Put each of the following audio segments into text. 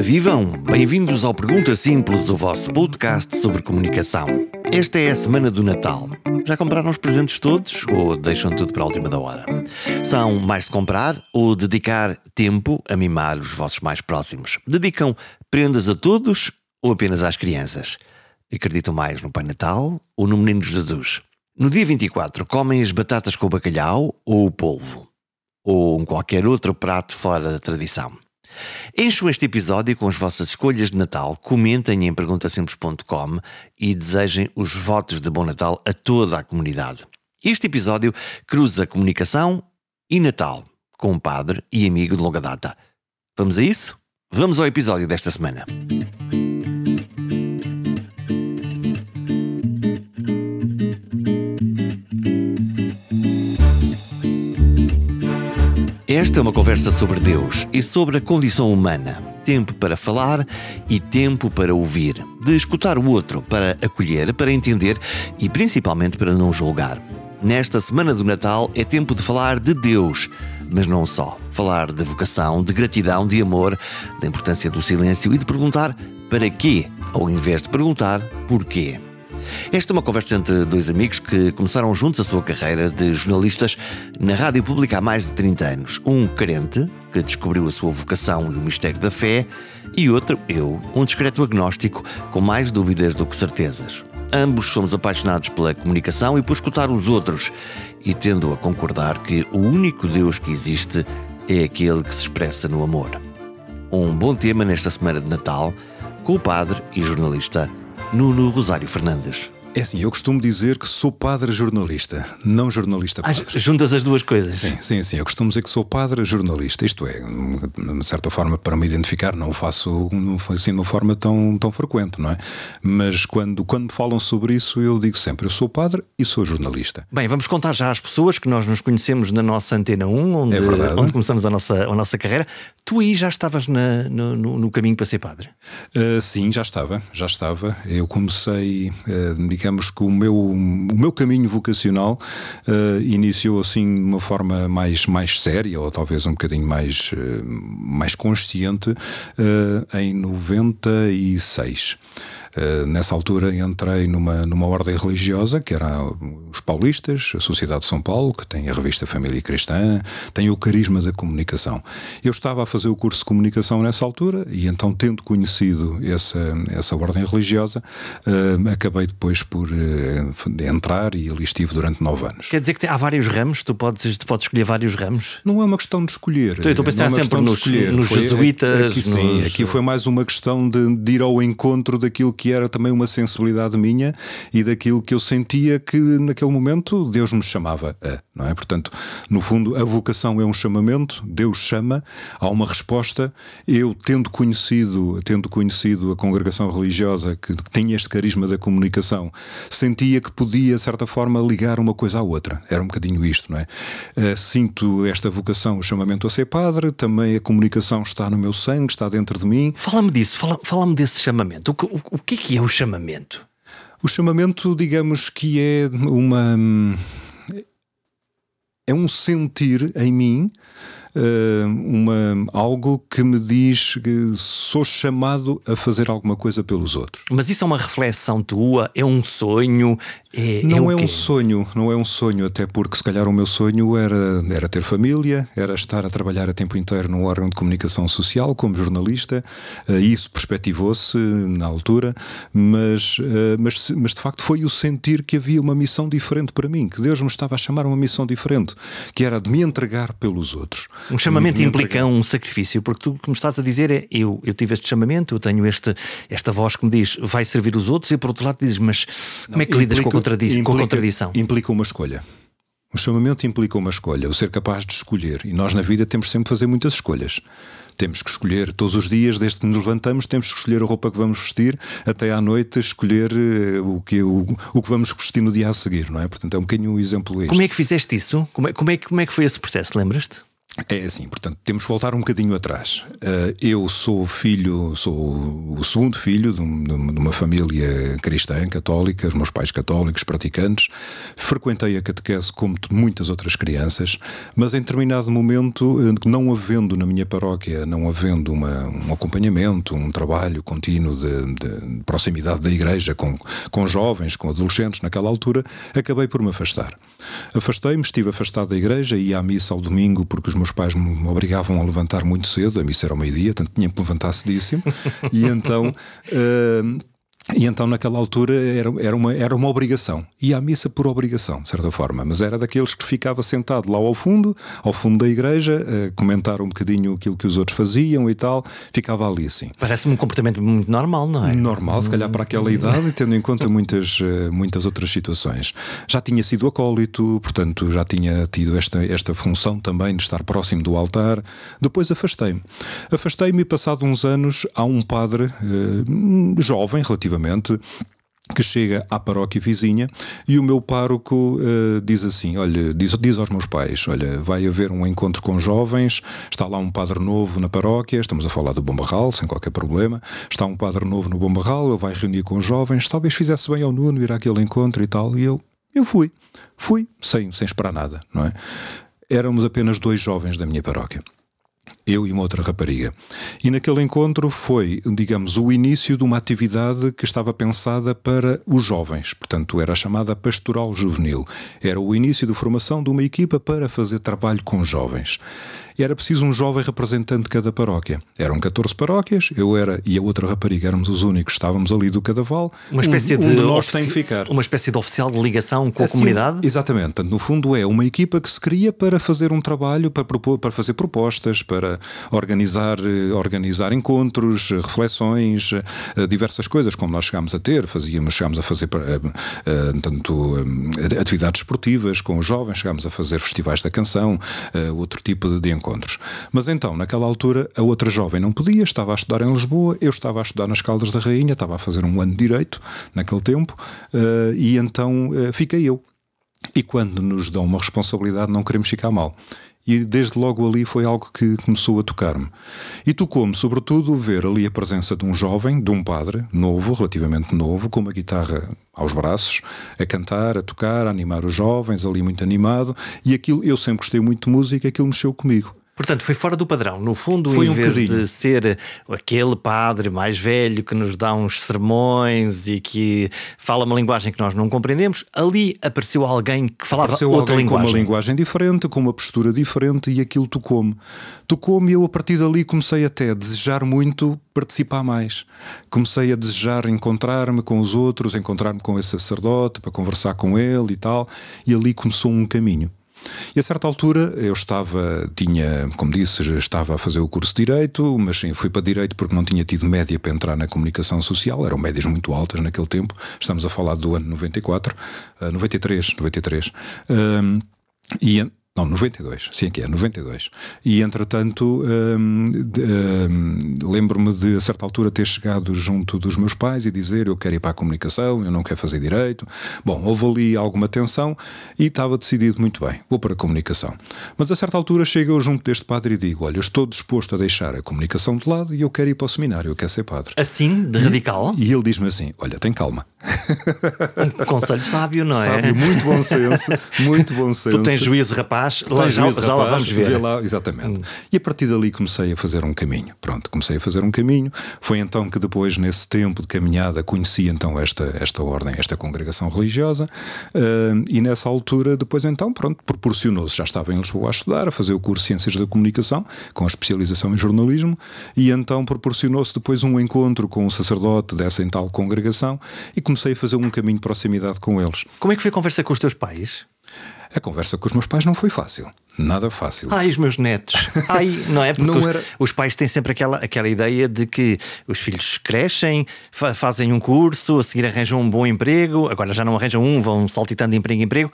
Vivam! Bem-vindos ao Pergunta Simples, o vosso podcast sobre comunicação. Esta é a semana do Natal. Já compraram os presentes todos ou deixam tudo para a última da hora? São mais de comprar ou dedicar tempo a mimar os vossos mais próximos? Dedicam prendas a todos ou apenas às crianças? Acreditam mais no Pai Natal ou no Menino Jesus? No dia 24, comem as batatas com o bacalhau ou o polvo? Ou um qualquer outro prato fora da tradição? Encham este episódio com as vossas escolhas de Natal, comentem em perguntasimples.com e desejem os votos de Bom Natal a toda a comunidade. Este episódio cruza comunicação e Natal, com um padre e amigo de longa data. Vamos a isso? Vamos ao episódio desta semana. Esta é uma conversa sobre Deus e sobre a condição humana. Tempo para falar e tempo para ouvir. De escutar o outro, para acolher, para entender e principalmente para não julgar. Nesta semana do Natal é tempo de falar de Deus, mas não só. Falar de vocação, de gratidão, de amor, da importância do silêncio e de perguntar para quê, ao invés de perguntar porquê. Esta é uma conversa entre dois amigos que começaram juntos a sua carreira de jornalistas na rádio pública há mais de 30 anos. Um carente, que descobriu a sua vocação e o mistério da fé, e outro, eu, um discreto agnóstico com mais dúvidas do que certezas. Ambos somos apaixonados pela comunicação e por escutar os outros, e tendo a concordar que o único Deus que existe é aquele que se expressa no amor. Um bom tema nesta semana de Natal, com o padre e jornalista Nuno Rosário Fernandes. É assim, eu costumo dizer que sou padre jornalista, não jornalista padre. Ah, juntas as duas coisas. Sim, sim, sim. Eu costumo dizer que sou padre jornalista. Isto é, de certa forma, para me identificar, não o faço assim de uma forma tão, tão frequente, não é? Mas quando, quando me falam sobre isso, eu digo sempre: eu sou padre e sou jornalista. Bem, vamos contar já às pessoas que nós nos conhecemos na nossa Antena 1, onde, é onde começamos a nossa, a nossa carreira. Tu aí já estavas na, no, no, caminho para ser padre? Uh, sim, já estava, já estava. Eu comecei, uh, digamos que o meu, o meu caminho vocacional uh, iniciou assim de uma forma mais, mais séria, ou talvez um bocadinho mais, mais consciente, em 96. Eh, nessa altura entrei numa, numa ordem religiosa, que era os paulistas, a Sociedade de São Paulo, que tem a revista Família Cristã, tem o carisma da comunicação. Eu estava a fazer o curso de comunicação nessa altura e então, tendo conhecido essa, essa ordem religiosa, uh, acabei depois por uh, entrar e ali estive durante nove anos. Quer dizer que há vários ramos? Tu podes, tu podes escolher vários ramos? Não é uma questão de escolher. Então, estou a pensar é sempre nos, nos jesuítas. Aqui, sim, nos... aqui foi mais uma questão de, de ir ao encontro daquilo que era também uma sensibilidade minha e daquilo que eu sentia que naquele momento Deus me chamava a, não é? Portanto, no fundo, a vocação é um chamamento, Deus chama, há uma resposta. Eu, tendo conhecido, tendo conhecido a congregação religiosa que, que tinha este carisma da comunicação, sentia que podia, de certa forma, ligar uma coisa à outra. Era um bocadinho isto, não é? Uh, sinto esta vocação, o chamamento a ser padre, também a comunicação está no meu sangue, está dentro de mim. Fala-me disso, fala-me fala desse chamamento. O, o, o que é que é o chamamento? O chamamento, digamos que é uma. É um sentir em mim uh, uma, algo que me diz que sou chamado a fazer alguma coisa pelos outros. Mas isso é uma reflexão tua? É um sonho? É, é não é, é um sonho, não é um sonho, até porque se calhar o meu sonho era, era ter família, era estar a trabalhar a tempo inteiro num órgão de comunicação social como jornalista. Uh, isso perspectivou-se na altura, mas, uh, mas, mas de facto foi o sentir que havia uma missão diferente para mim, que Deus me estava a chamar uma missão diferente, que era de me entregar pelos outros. Um chamamento implica um sacrifício, porque tu, como estás a dizer, é eu, eu tive este chamamento, eu tenho este, esta voz que me diz vai servir os outros, e por outro lado dizes, mas como Não, é que lidas com implica, com a contradição? Implica uma escolha. O chamamento implica uma escolha, o ser capaz de escolher. E nós na vida temos sempre de fazer muitas escolhas. Temos que escolher todos os dias, desde que nos levantamos, temos que escolher a roupa que vamos vestir, até à noite escolher uh, o, que, o, o que vamos vestir no dia a seguir, não é? Portanto, é um bocadinho um exemplo este. Como é que fizeste isso? Como é, como é, como é que foi esse processo, lembras-te? É assim, portanto, temos que voltar um bocadinho atrás. Uh, eu sou filho, sou o segundo filho de, de, uma família cristã, católica, os meus pais católicos, praticantes. Frequentei a catequese como muitas outras crianças, mas em determinado momento, eh, não havendo na minha paróquia, não havendo uma, um acompanhamento, um trabalho contínuo de, de proximidade da igreja com, com jovens, com adolescentes naquela altura, acabei por me afastar. Afastei-me, estive afastado da igreja, ia à missa ao domingo porque os meus pais me obrigavam a levantar muito cedo, a missa era ao meio-dia, portanto tinha que levantar cedíssimo, e então. Uh, e então, naquela altura, era, era, uma, era uma obrigação. Ia à missa por obrigação, de certa forma. Mas era daqueles que ficava sentado lá ao fundo, ao fundo da igreja, a comentar um bocadinho aquilo que os outros faziam e tal. Ficava ali assim. Parece-me um comportamento muito normal, não é? Normal, se calhar para aquela idade, tendo em conta muitas, eh, muitas outras situações. Já tinha sido acólito, portanto, já tinha tido esta, esta função também de estar próximo do altar. Depois afastei-me. Afastei-me e, passado uns anos, há um padre eh, jovem, relativamente que chega à paróquia vizinha e o meu pároco uh, diz assim: Olha, diz, diz aos meus pais: Olha, vai haver um encontro com jovens, está lá um padre novo na paróquia, estamos a falar do Bombarral, sem qualquer problema. Está um padre novo no Bombarral, ele vai reunir com jovens, talvez fizesse bem ao Nuno ir àquele encontro e tal. E eu, eu fui, fui, sem, sem esperar nada, não é? Éramos apenas dois jovens da minha paróquia eu e uma outra rapariga. E naquele encontro foi, digamos, o início de uma atividade que estava pensada para os jovens, portanto, era a chamada Pastoral Juvenil. Era o início de formação de uma equipa para fazer trabalho com jovens e era preciso um jovem representante de cada paróquia. Eram 14 paróquias, eu era e a outra rapariga éramos os únicos, estávamos ali do Cadaval. Uma espécie um, um de, de nós tem que ficar. Uma espécie de oficial de ligação com assim, a comunidade? Exatamente. No fundo é uma equipa que se cria para fazer um trabalho, para, propor, para fazer propostas, para organizar, eh, organizar encontros, reflexões, eh, diversas coisas, como nós chegámos a ter, fazíamos, chegámos a fazer eh, tanto atividades esportivas com os jovens, chegámos a fazer festivais da canção, outro tipo de encontros. Mas então, naquela altura, a outra jovem não podia, estava a estudar em Lisboa, eu estava a estudar nas Caldas da Rainha, estava a fazer um ano de direito naquele tempo, e então fiquei eu. E quando nos dão uma responsabilidade, não queremos ficar mal. E desde logo ali foi algo que começou a tocar-me. E tocou-me, sobretudo, ver ali a presença de um jovem, de um padre, novo, relativamente novo, com uma guitarra aos braços, a cantar, a tocar, a animar os jovens, ali muito animado. E aquilo, eu sempre gostei muito de música, aquilo mexeu comigo. Portanto, foi fora do padrão. No fundo, foi em um vez bocadinho. de ser aquele padre mais velho que nos dá uns sermões e que fala uma linguagem que nós não compreendemos, ali apareceu alguém que falava apareceu outra alguém linguagem. com uma linguagem diferente, com uma postura diferente e aquilo tocou-me. Tocou-me e eu a partir dali comecei até a desejar muito participar mais. Comecei a desejar encontrar-me com os outros, encontrar-me com esse sacerdote para conversar com ele e tal, e ali começou um caminho. E a certa altura eu estava, tinha, como disse, estava a fazer o curso de Direito, mas sim, fui para Direito porque não tinha tido média para entrar na comunicação social, eram médias muito altas naquele tempo, estamos a falar do ano 94, uh, 93, 93. Um, e não, 92, sim que é, 92. E entretanto, hum, hum, lembro-me de a certa altura ter chegado junto dos meus pais e dizer eu quero ir para a comunicação, eu não quero fazer direito. Bom, houve ali alguma tensão e estava decidido muito bem, vou para a comunicação. Mas a certa altura chego eu junto deste padre e digo: Olha, estou disposto a deixar a comunicação de lado e eu quero ir para o seminário, eu quero ser padre. Assim, de radical? E, e ele diz-me assim: Olha, tem calma. Um conselho sábio, não é? Sábio, muito bom senso, muito bom senso. Tu tens juízo, rapaz, lá, já, juízo, já rapaz, lá vamos ver. Lá, exatamente. Hum. E a partir dali comecei a fazer um caminho. Pronto, comecei a fazer um caminho. Foi então que depois, nesse tempo de caminhada, conheci então esta, esta ordem, esta congregação religiosa. Uh, e nessa altura, depois então, pronto, proporcionou-se. Já estava em Lisboa a estudar, a fazer o curso de Ciências da Comunicação, com a especialização em jornalismo. E então proporcionou-se depois um encontro com um sacerdote dessa em tal congregação e comecei a fazer um caminho de proximidade com eles. Como é que foi a conversa com os teus pais? A conversa com os meus pais não foi fácil. Nada fácil. Ai, os meus netos. Ai, não é? Porque não os, era... os, pais têm sempre aquela, aquela ideia de que os filhos crescem, fa fazem um curso, a seguir arranjam um bom emprego, agora já não arranjam um, vão saltitando de emprego em emprego.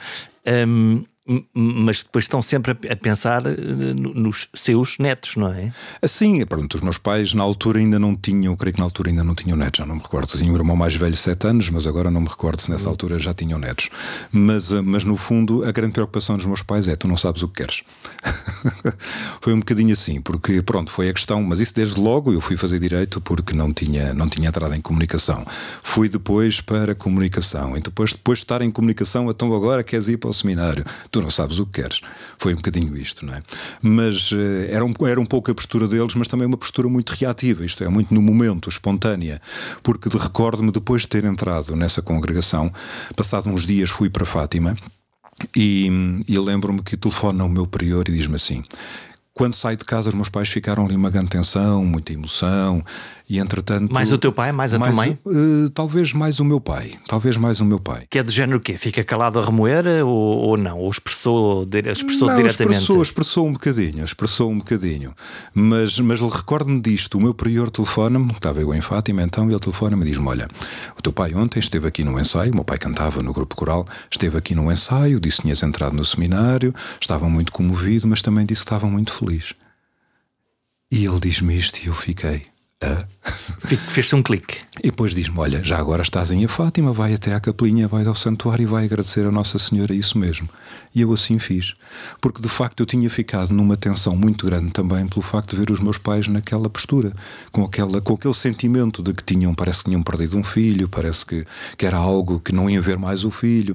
Um, mas depois estão sempre a pensar eh, nos seus netos, não é? Assim, pronto, os meus pais na altura ainda não tinham, creio que na altura ainda não tinham netos, já não me recordo. Tinha um irmão mais velho, sete anos, mas agora não me recordo se nessa hum. altura já tinham netos. Mas, eh, mas no fundo, a grande preocupação dos meus pais é: tu não sabes o que queres. foi um bocadinho assim, porque pronto, foi a questão, mas isso desde logo eu fui fazer direito porque não tinha, não tinha entrado em comunicação. Fui depois para comunicação, e depois, depois de estar em comunicação, então agora queres ir para o seminário tu não sabes o que queres. Foi um bocadinho isto, não é? Mas uh, era, um, era um pouco a postura deles, mas também uma postura muito reativa, isto é, muito no momento, espontânea, porque de, recordo-me depois de ter entrado nessa congregação, passado uns dias fui para Fátima. E, e lembro-me que telefona o meu prior e diz-me assim: quando saio de casa, os meus pais ficaram ali uma grande tensão, muita emoção, e entretanto. Mais o teu pai, mais a mais, tua mãe? Uh, talvez mais o meu pai. Talvez mais o meu pai. Que é do género o quê? Fica calado a remoer ou, ou não? Ou expressou, expressou não, diretamente? Expressou, expressou um bocadinho, expressou um bocadinho. Mas, mas recordo-me disto: o meu prior telefona-me, estava eu em Fátima então, e ele telefona-me e diz-me: Olha, o teu pai ontem esteve aqui no ensaio, o meu pai cantava no grupo coral, esteve aqui no ensaio, disse que tinhas entrado no seminário, estava muito comovido, mas também disse que estava muito feliz. E ele diz-me isto e eu fiquei. Ah? Fez-se um clique. E depois diz-me: Olha, já agora estás em a Fátima, vai até à capelinha, vai ao santuário e vai agradecer a Nossa Senhora isso mesmo. E eu assim fiz. Porque de facto eu tinha ficado numa tensão muito grande também pelo facto de ver os meus pais naquela postura, com, aquela, com aquele sentimento de que tinham, parece que tinham perdido um filho, parece que, que era algo que não iam ver mais o filho.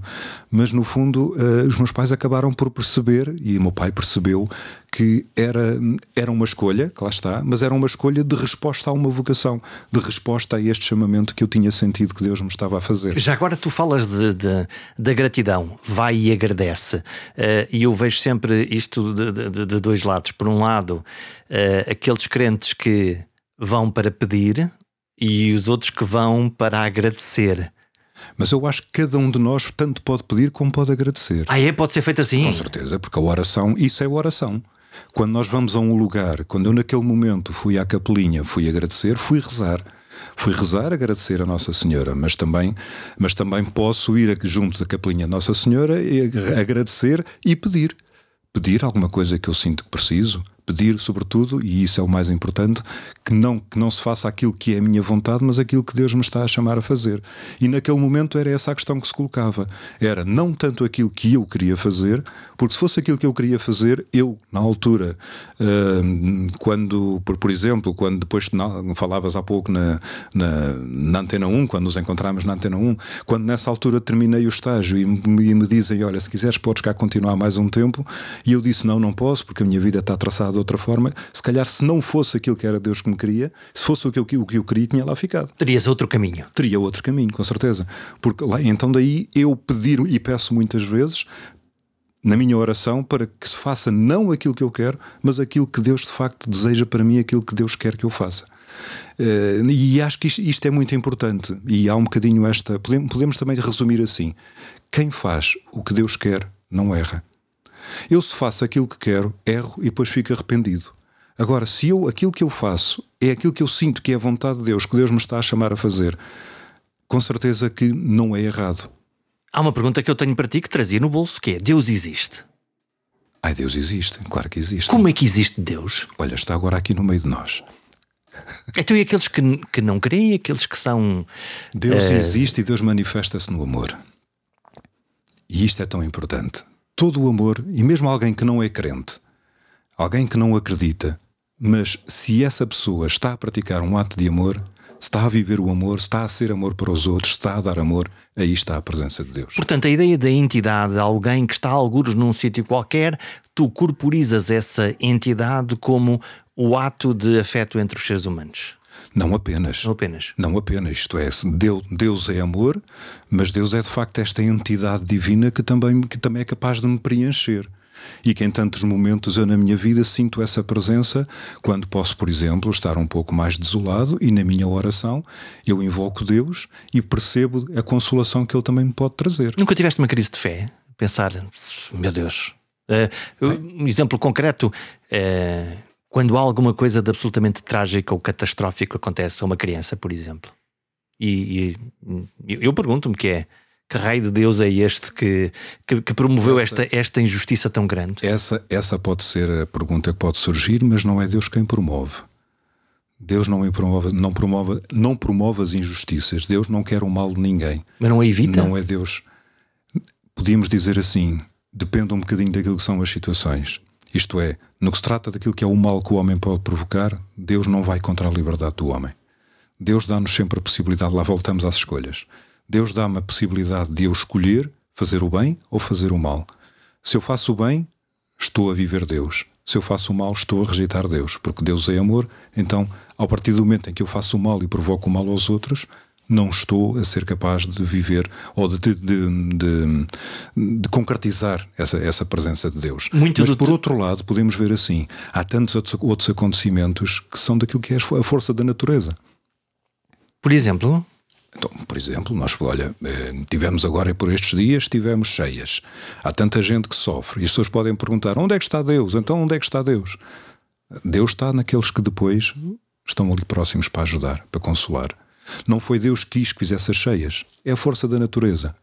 Mas no fundo, uh, os meus pais acabaram por perceber, e o meu pai percebeu, que era, era uma escolha, que lá está, mas era uma escolha de resposta a uma vocação, de resposta a este chamamento que eu tinha sentido que Deus me estava a fazer. Já agora tu falas de, de da gratidão, vai e agradece. Uh, e eu vejo sempre isto de, de, de dois lados. Por um lado, uh, aqueles crentes que vão para pedir e os outros que vão para agradecer. Mas eu acho que cada um de nós tanto pode pedir como pode agradecer. Ah, é? Pode ser feito assim? Com certeza, porque a oração, isso é oração. Quando nós vamos a um lugar, quando eu naquele momento fui à capelinha, fui agradecer, fui rezar. Fui rezar, agradecer a Nossa Senhora, mas também, mas também posso ir junto da capelinha Nossa Senhora e agradecer e pedir. Pedir alguma coisa que eu sinto que preciso, pedir, sobretudo, e isso é o mais importante, que não, que não se faça aquilo que é a minha vontade, mas aquilo que Deus me está a chamar a fazer. E naquele momento era essa a questão que se colocava. Era não tanto aquilo que eu queria fazer, porque se fosse aquilo que eu queria fazer, eu, na altura, uh, quando, por, por exemplo, quando depois falavas há pouco na, na, na, Antena 1, quando nos encontramos na Antena 1, quando nessa altura terminei o estágio e me, e me dizem: Olha, se quiseres, podes cá continuar mais um tempo, e eu disse: Não, não posso, porque a minha vida está traçada outra forma, se calhar se não fosse aquilo que era Deus que me queria, se fosse o que eu, o que eu queria, tinha lá ficado. Terias outro caminho. Teria outro caminho, com certeza. Porque lá, então daí eu pedir e peço muitas vezes na minha oração para que se faça não aquilo que eu quero, mas aquilo que Deus de facto deseja para mim, aquilo que Deus quer que eu faça. Uh, e acho que isto, isto, é muito importante. E há um bocadinho esta. Podemos, podemos também resumir assim: quem faz o que Deus quer não erra. Eu, se faço aquilo que quero, erro e depois fico arrependido. Agora, se eu aquilo que eu faço é aquilo que eu sinto que é a vontade de Deus, que Deus me está a chamar a fazer, com certeza que não é errado. Há uma pergunta que eu tenho para ti que trazia no bolso, que é: Deus existe? Ai, Deus existe, claro que existe. Como é que existe Deus? Olha, está agora aqui no meio de nós. Então, e aqueles que, que não creem, aqueles que são. Deus uh... existe e Deus manifesta-se no amor. E isto é tão importante todo o amor, e mesmo alguém que não é crente, alguém que não acredita, mas se essa pessoa está a praticar um ato de amor, está a viver o amor, está a ser amor para os outros, está a dar amor, aí está a presença de Deus. Portanto, a ideia da entidade, alguém que está a algures num sítio qualquer, tu corporizas essa entidade como o ato de afeto entre os seres humanos. Não apenas. Não apenas. Não apenas. Isto é, Deus, Deus é amor, mas Deus é de facto esta entidade divina que também, que também é capaz de me preencher. E que em tantos momentos eu na minha vida sinto essa presença quando posso, por exemplo, estar um pouco mais desolado e na minha oração eu invoco Deus e percebo a consolação que Ele também me pode trazer. Nunca tiveste uma crise de fé? Pensar, meu Deus. Uh, um exemplo concreto. Uh, quando há alguma coisa de absolutamente trágica ou catastrófico acontece a uma criança, por exemplo. E, e eu pergunto-me que é Que raio de Deus é este que, que, que promoveu essa, esta, esta injustiça tão grande? Essa, essa pode ser a pergunta que pode surgir, mas não é Deus quem promove. Deus não promove, não promove, não promove as injustiças. Deus não quer o mal de ninguém. Mas não a evita? Não é Deus. Podíamos dizer assim: depende um bocadinho daquilo que são as situações. Isto é, no que se trata daquilo que é o mal que o homem pode provocar, Deus não vai contra a liberdade do homem. Deus dá-nos sempre a possibilidade, lá voltamos às escolhas. Deus dá-me a possibilidade de eu escolher fazer o bem ou fazer o mal. Se eu faço o bem, estou a viver Deus. Se eu faço o mal, estou a rejeitar Deus, porque Deus é amor. Então, ao partir do momento em que eu faço o mal e provoco o mal aos outros, não estou a ser capaz de viver ou de, de, de, de concretizar essa, essa presença de Deus. Muito Mas, por outro lado, podemos ver assim: há tantos outros acontecimentos que são daquilo que é a força da natureza. Por exemplo? Então, por exemplo, nós, olha, eh, tivemos agora por estes dias, tivemos cheias. Há tanta gente que sofre e as pessoas podem perguntar: onde é que está Deus? Então, onde é que está Deus? Deus está naqueles que depois estão ali próximos para ajudar, para consolar. Não foi Deus que quis que fizesse as cheias, é a força da natureza.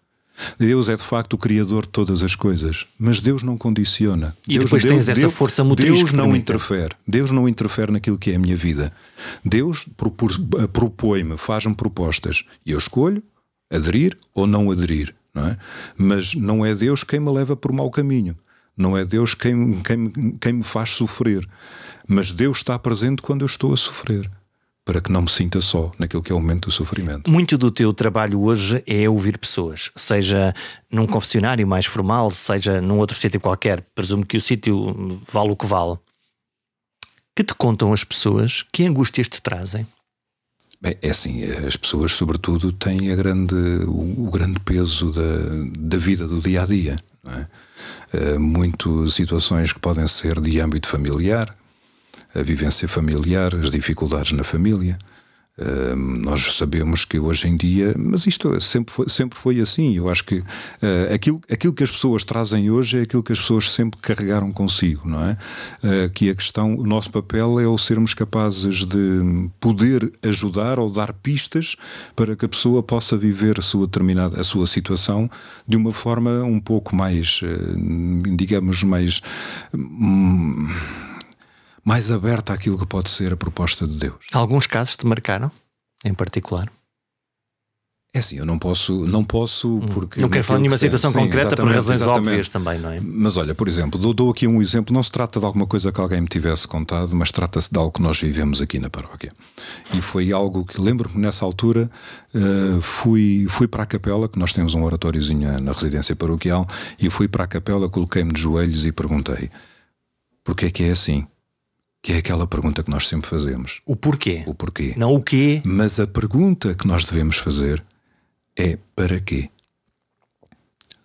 Deus é de facto o Criador de todas as coisas, mas Deus não condiciona. E Deus, depois Deus, tens essa Deus, força motriz Deus não interfere. Deus não interfere naquilo que é a minha vida. Deus propõe-me, faz-me propostas e eu escolho aderir ou não aderir. Não é? Mas não é Deus quem me leva por mau caminho. Não é Deus quem, quem, quem me faz sofrer. Mas Deus está presente quando eu estou a sofrer para que não me sinta só naquilo que é o momento do sofrimento. Muito do teu trabalho hoje é ouvir pessoas, seja num confessionário mais formal, seja num outro sítio qualquer. Presumo que o sítio vale o que vale. Que te contam as pessoas? Que angústias te trazem? Bem, é assim, as pessoas, sobretudo, têm a grande, o, o grande peso da, da vida do dia a dia. Não é? Uh, muito situações que podem ser de âmbito familiar, a vivência familiar, as dificuldades na família. Uh, nós sabemos que hoje em dia, mas isto sempre foi, sempre foi assim. Eu acho que uh, aquilo, aquilo que as pessoas trazem hoje é aquilo que as pessoas sempre carregaram consigo, não é? Uh, que a questão, o nosso papel é o sermos capazes de poder ajudar ou dar pistas para que a pessoa possa viver a sua determinada a sua situação de uma forma um pouco mais, digamos, mais. Hum, mais aberta àquilo que pode ser a proposta de Deus. Alguns casos te marcaram, em particular? É assim, eu não posso, não posso hum. porque. Não quero falar de nenhuma situação sim, concreta por razões exatamente. óbvias também, não é? Mas olha, por exemplo, dou, dou, aqui um exemplo. Não se trata de alguma coisa que alguém me tivesse contado, mas trata-se de algo que nós vivemos aqui na paróquia. E foi algo que lembro-me nessa altura. Uh, fui, fui para a capela, que nós temos um oratóriozinho na residência paroquial, e fui para a capela, coloquei-me de joelhos e perguntei: porquê é que é assim? Que é aquela pergunta que nós sempre fazemos. O porquê? O porquê. Não o quê. Mas a pergunta que nós devemos fazer é para quê?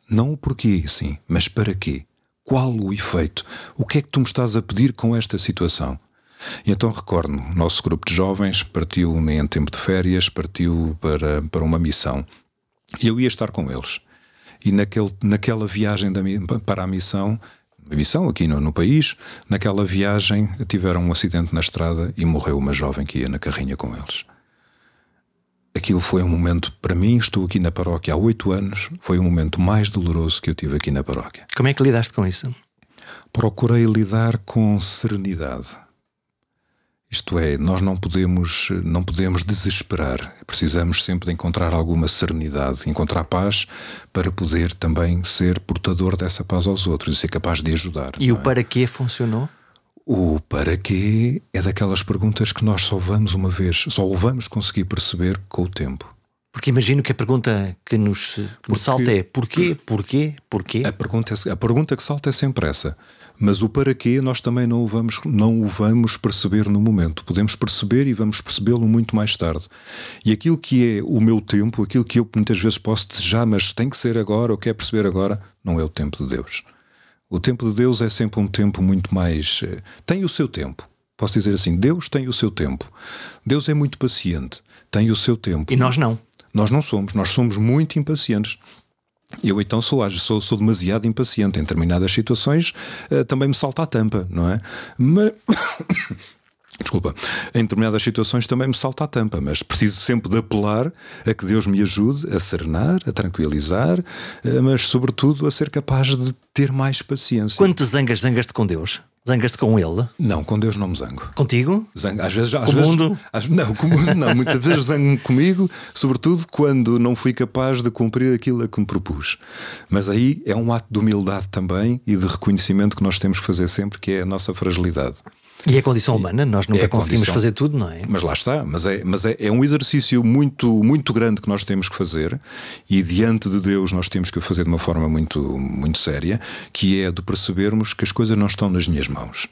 Não o porquê, sim, mas para quê? Qual o efeito? O que é que tu me estás a pedir com esta situação? E então recordo-me, o nosso grupo de jovens partiu em tempo de férias, partiu para, para uma missão. E eu ia estar com eles. E naquele, naquela viagem da, para a missão, missão aqui no, no, país. Naquela viagem tiveram um acidente na estrada e morreu uma jovem que ia na carrinha com eles. Aquilo foi um momento, para mim, estou aqui na paróquia há oito anos, foi o momento mais doloroso que eu tive aqui na paróquia. Como é que lidaste com isso? Procurei lidar com serenidade. Isto é, nós não podemos, não podemos desesperar. Precisamos sempre de encontrar alguma serenidade, encontrar paz para poder também ser portador dessa paz aos outros e ser capaz de ajudar. E o é? para quê funcionou? O para quê é daquelas perguntas que nós só vamos uma vez, só o vamos conseguir perceber com o tempo. Porque imagino que a pergunta que nos, que nos salta é porquê, porquê, porquê? A pergunta, é a pergunta que salta é sempre essa. Mas o para quê nós também não o vamos, não o vamos perceber no momento. Podemos perceber e vamos percebê-lo muito mais tarde. E aquilo que é o meu tempo, aquilo que eu muitas vezes posso desejar, mas tem que ser agora, ou quer perceber agora, não é o tempo de Deus. O tempo de Deus é sempre um tempo muito mais. Eh, tem o seu tempo. Posso dizer assim: Deus tem o seu tempo. Deus é muito paciente, tem o seu tempo. E nós não. Nós não somos, nós somos muito impacientes. Eu então sou, sou, sou demasiado impaciente. Em determinadas situações uh, também me salta a tampa, não é? Mas, Desculpa, em determinadas situações também me salta a tampa, mas preciso sempre de apelar a que Deus me ajude a serenar, a tranquilizar, eh, mas sobretudo a ser capaz de ter mais paciência. Quando te zangas, zangas-te com Deus? Zangas-te com ele? Não, com Deus não me zango. Contigo? Zango. Às vezes, às com vezes, mundo? Às, não, com, não, muitas vezes zango comigo, sobretudo quando não fui capaz de cumprir aquilo a que me propus. Mas aí é um ato de humildade também e de reconhecimento que nós temos que fazer sempre, que é a nossa fragilidade. E é condição humana, nós nunca É conseguimos condição. fazer tudo, não é? Mas lá está, mas é, mas é, é um exercício muito, muito grande que nós temos que fazer e diante de Deus nós temos que o fazer de uma forma muito, muito séria, que é de percebermos que as coisas não estão nas minhas mãos.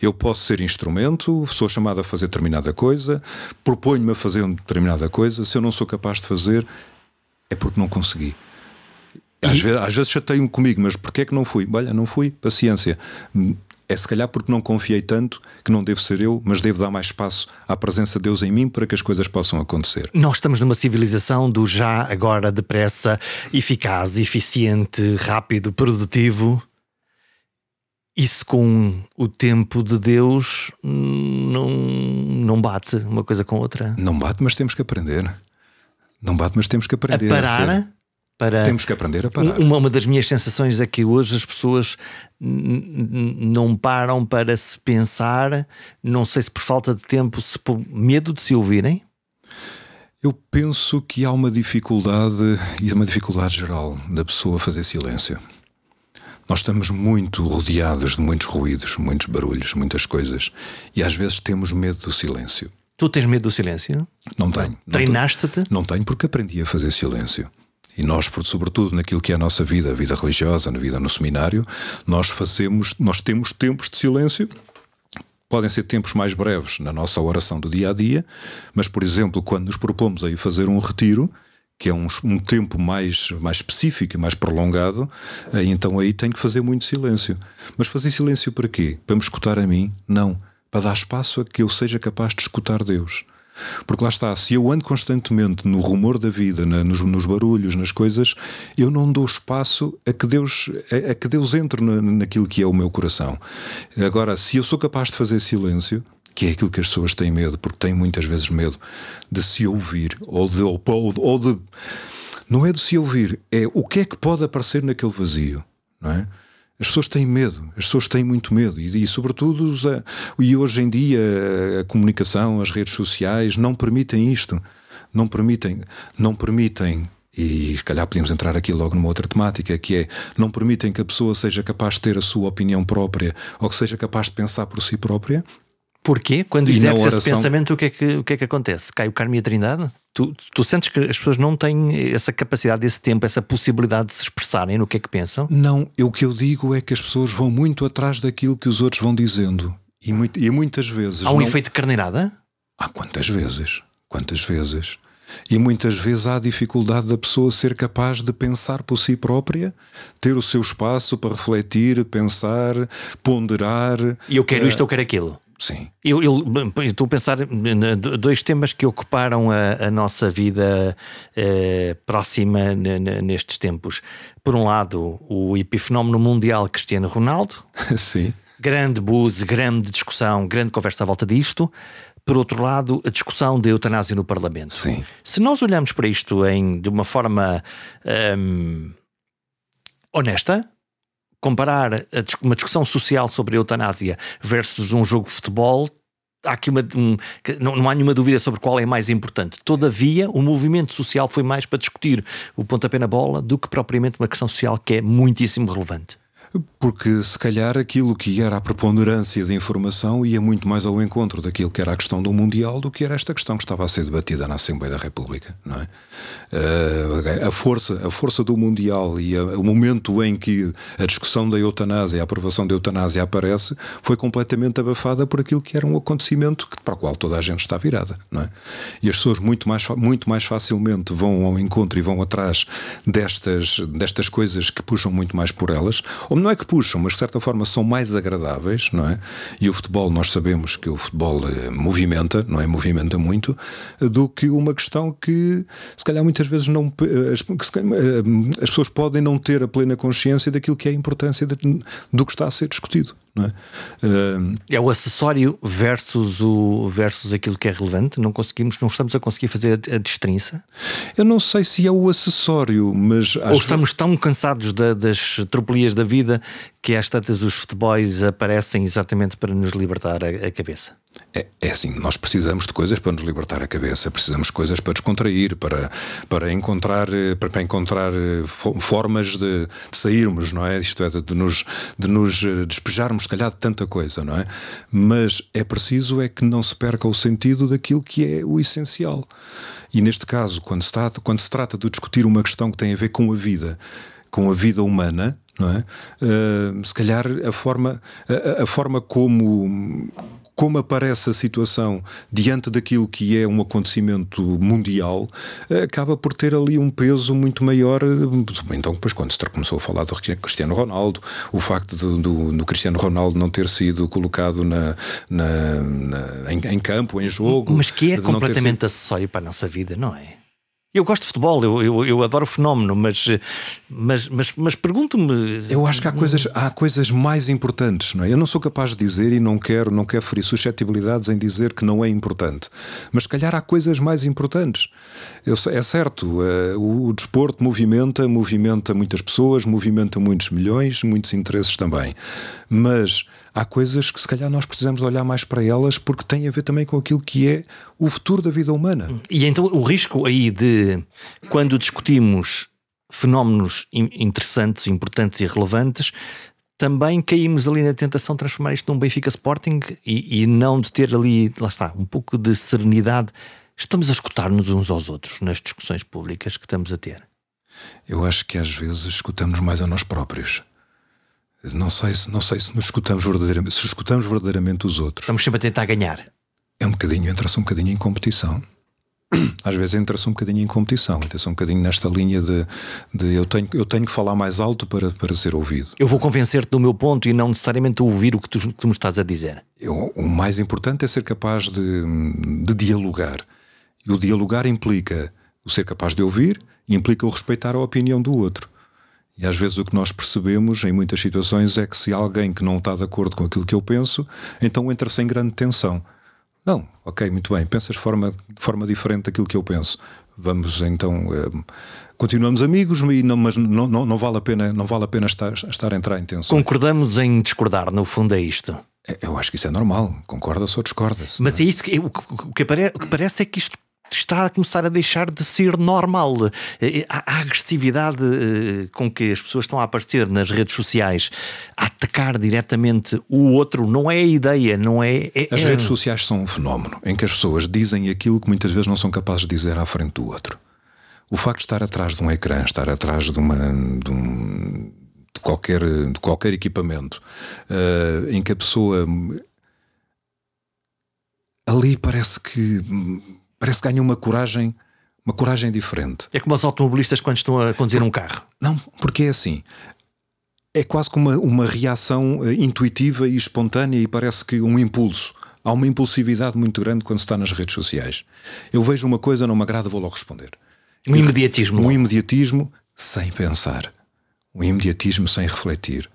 Eu posso ser instrumento, sou chamado a fazer determinada coisa, proponho-me a fazer determinada coisa, se eu não sou capaz de fazer, é porque não consegui. Às vezes, às vezes chateio-me comigo, mas porquê é que não fui? Olha, não fui, paciência. É se calhar porque não confiei tanto que não devo ser eu, mas devo dar mais espaço à presença de Deus em mim para que as coisas possam acontecer. Nós estamos numa civilização do já, agora, depressa, eficaz, eficiente, rápido, produtivo. Isso com o tempo de Deus não, não bate uma coisa com outra. Não bate, mas temos que aprender. Não bate, mas temos que A aprender. parar ser. Para. Temos que aprender a parar. Uma, uma das minhas sensações é que hoje as pessoas não param para se pensar, não sei se por falta de tempo, se por medo de se ouvirem. Eu penso que há uma dificuldade, e uma dificuldade geral, da pessoa fazer silêncio. Nós estamos muito rodeados de muitos ruídos, muitos barulhos, muitas coisas, e às vezes temos medo do silêncio. Tu tens medo do silêncio? Não tenho. Treinaste-te? Não tenho porque aprendi a fazer silêncio. E nós, sobretudo naquilo que é a nossa vida, a vida religiosa, na vida no seminário, nós fazemos, nós temos tempos de silêncio. Podem ser tempos mais breves na nossa oração do dia a dia, mas, por exemplo, quando nos propomos aí fazer um retiro, que é um, um tempo mais, mais específico e mais prolongado, aí, então aí tenho que fazer muito silêncio. Mas fazer silêncio para quê? Para me escutar a mim? Não. Para dar espaço a que eu seja capaz de escutar Deus. Porque lá está, se eu ando constantemente no rumor da vida, na- nos, nos barulhos, nas coisas, eu não dou espaço a que Deus, a, a que Deus entre na, naquilo que é o meu coração. Agora, se eu sou capaz de fazer silêncio, que é aquilo que as pessoas têm medo, porque têm muitas vezes medo de se ouvir, ou de, ou, ou- de. Não é de se ouvir, é o que é que pode aparecer naquele vazio, não é? As pessoas têm medo, as pessoas têm muito medo e, e sobretudo, eh, e hoje em dia a comunicação, as redes sociais não permitem isto, não permitem, não permitem e se calhar podemos entrar aqui logo numa outra temática, que é não permitem que a pessoa seja capaz de ter a sua opinião própria ou que seja capaz de pensar por si própria. Porquê? Quando E na exerces esse oração- pensamento, o que, é que, o que é que acontece? Cai o karma e a trindade? Tu, tu sentes que as pessoas não têm essa capacidade, esse tempo, essa possibilidade de se expressarem no que é que pensam? Não, eu- o que eu digo é que as pessoas vão muito atrás daquilo que os outros vão dizendo. E, muito- e muitas vezes. Há um não- efeito de carneirada? Ah, quantas vezes? Quantas vezes? E muitas vezes há a dificuldade da pessoa ser capaz de pensar por si própria, ter o seu espaço para refletir, pensar, ponderar. E eu quero Eh, isto, eu quero aquilo. Sim. Eu, estou a pensar em dois temas que ocuparam a, a nossa vida eh, próxima ne- ne- nestes tempos. Por um lado, o epifenómeno mundial Cristiano Ronaldo, Sim. grande buzz, grande discussão, grande conversa à volta disto. Por outro lado, a discussão da eutanásia no Parlamento. Sim. Se nós olharmos para isto em, de uma forma hum, honesta, comparar uma discussão social sobre a eutanásia versus um jogo de futebol, há aqui uma, um- não, não há nenhuma dúvida sobre qual é mais importante. Todavia, o movimento social foi mais para discutir o pontapé na bola do que propriamente uma questão social que é muitíssimo relevante. Porque se calhar aquilo que era a preponderância de informação ia muito mais ao encontro daquilo que era a questão do Mundial do que era esta questão que estava a ser debatida na Assembleia da República, não é? Eh, a, força, a força do Mundial e a- o momento em que a discussão da eutanásia, a aprovação da eutanásia aparece, foi completamente abafada por aquilo que era um acontecimento para o qual toda a gente está virada, não é? E as pessoas muito mais, muito mais facilmente vão ao encontro e vão atrás destas, destas coisas que puxam muito mais por elas, ou não é que puxam, mas de certa forma são mais agradáveis, não é? E o futebol, nós sabemos que o futebol eh, movimenta, não é? Movimenta muito, eh, do que uma questão que se calhar muitas vezes não as, as, pessoas podem não ter a plena consciência daquilo que é a importância de, do que está a ser discutido. É? É o acessório versus o versus aquilo que é relevante. Não conseguimos, não estamos a conseguir fazer a, a destrinça. Eu não sei se é o acessório, mas ou estamos tão cansados da, das tropelias da vida que às tantas os futebols aparecem exatamente para nos libertar a, a cabeça. É, é, assim, nós precisamos de coisas para nos libertar a cabeça, precisamos de coisas para descontrair, para, para encontrar, para, para encontrar eh, formas de, de, sairmos, não é? Isto é, de nos, de nos eh, despejarmos, se calhar, de tanta coisa, não é? Mas é preciso é que não se perca o sentido daquilo que é o essencial. E neste caso, quando se, trata, quando se trata de discutir uma questão que tem a ver com a vida, com a vida humana, não é? Uh, se calhar a forma, a, a, forma como, como aparece a situação diante daquilo que é um acontecimento mundial, acaba por ter ali um peso muito maior. Então, depois, quando se começou a falar do Cristiano Ronaldo, o facto do, do, do Cristiano Ronaldo não ter sido colocado na, na, na em, em, campo, em jogo. Mas que é completamente sido... acessório para a nossa vida, não é? Eu gosto de futebol, eu, eu, eu adoro o fenómeno, mas, mas, mas, mas pergunto-me. Eu acho que há coisas, há coisas mais importantes, não é? Eu não sou capaz de dizer e não quero, não quero ferir suscetibilidades em dizer que não é importante, mas se calhar há coisas mais importantes. Eu, é certo, uh, o, o desporto movimenta, movimenta muitas pessoas, movimenta muitos milhões, muitos interesses também, mas há coisas que se calhar nós precisamos olhar mais para elas porque têm a ver também com aquilo que é o futuro da vida humana. E então o risco aí de quando discutimos fenómenos interessantes, importantes e relevantes, também caímos ali na tentação de transformar isto num Benfica Sporting e, e não de ter ali, lá está, um pouco de serenidade. Estamos a escutar-nos uns aos outros nas discussões públicas que estamos a ter. Eu acho que às vezes escutamos mais a nós próprios. Não sei se, não sei se nos escutamos verdadeiramente, se escutamos verdadeiramente os outros. Estamos sempre a tentar ganhar. É um bocadinho, entra-se um bocadinho em competição. Às vezes entra-se um bocadinho em competição, entra-se um bocadinho nesta linha de, de, eu, tenho, eu tenho que falar mais alto para, para ser ouvido. Eu vou convencer-te do meu ponto e não necessariamente ouvir o que tu, tu me estás a dizer. Eu, o mais importante é ser capaz de, de dialogar. E o dialogar implica o ser capaz de ouvir e implica o respeitar a opinião do outro. E às vezes o que nós percebemos em muitas situações é que se alguém que não está de acordo com aquilo que eu penso, então entra-se em grande tensão. Não, ok, muito bem, pensas de forma, de forma diferente daquilo que eu penso. Vamos então. Eh, continuamos amigos, mas não, não, não, vale a pena, não vale a pena estar, estar a entrar em tensão. Concordamos em discordar, no fundo é isto. É, eu acho que isso é normal, concorda-se ou discorda-se. Mas é? é isso que, o, que apare, o que parece é que isto está a começar a deixar de ser normal. Eh, eh, a agressividade eh, com que as pessoas estão a aparecer nas redes sociais, a atacar diretamente o outro, não é a ideia, não é. é as redes sociais são um fenómeno em que as pessoas dizem aquilo que muitas vezes não são capazes de dizer à frente do outro. O facto de estar atrás de um ecrã, estar atrás de uma. De um, de qualquer, de qualquer equipamento uh, em que a pessoa ali parece que parece que ganha uma coragem, uma coragem diferente. É como os automobilistas quando estão a conduzir um carro. Não, porque é assim. É quase como uma, uma reação uh, intuitiva e espontânea e parece que um impulso. Há uma impulsividade muito grande quando se está nas redes sociais. Eu vejo uma coisa, não me agrada, vou logo responder. Um imediatismo. Um imediatismo sem pensar. Um imediatismo sem refletir.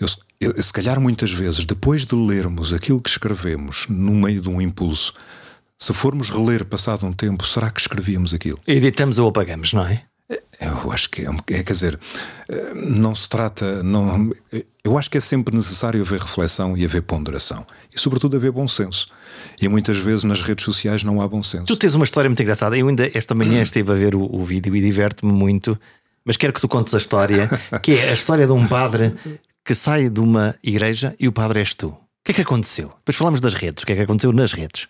Eu, eu, se calhar muitas vezes, depois de lermos aquilo que escrevemos no meio de um impulso, se formos reler passado um tempo, será que escrevíamos aquilo? Editamos ou apagamos, não é? Eu acho que é, é, quer dizer, não se trata, não, eu acho que é sempre necessário haver reflexão e haver ponderação e, sobretudo, haver bom senso. E muitas vezes nas redes sociais não há bom senso. Tu tens uma história muito engraçada. Eu ainda esta manhã estive a ver o, o vídeo e diverte-me muito, mas quero que tu contes a história, que é a história de um padre que sai de uma igreja e o padre és tu. O que é que aconteceu? Depois falamos das redes. O que é que aconteceu nas redes?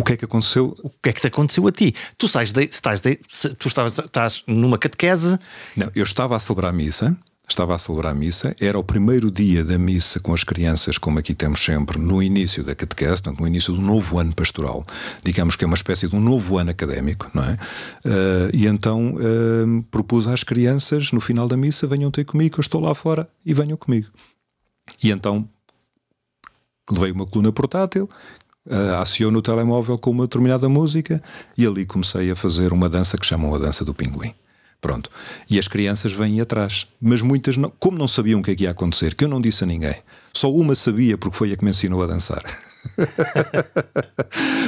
O que é que aconteceu? O que é que te aconteceu a ti? Tu sais de, estás de, tu estavas, estás numa catequese. Não, eu estava a celebrar a missa. Estava a celebrar a missa, era o primeiro dia da missa com as crianças, como aqui temos sempre, no início da catequese, portanto, no início do novo ano pastoral. Digamos que é uma espécie de um novo ano académico, não é? Uh, e então uh, propus às crianças, no final da missa, venham ter comigo, eu estou lá fora e venham comigo. E então levei uma coluna portátil, uh, aciono o telemóvel com uma determinada música e ali comecei a fazer uma dança que chamam a dança do pinguim. Pronto. E as crianças vêm atrás. Mas muitas, não, como não sabiam o que é que ia acontecer, que eu não disse a ninguém, só uma sabia porque foi a que me ensinou a dançar.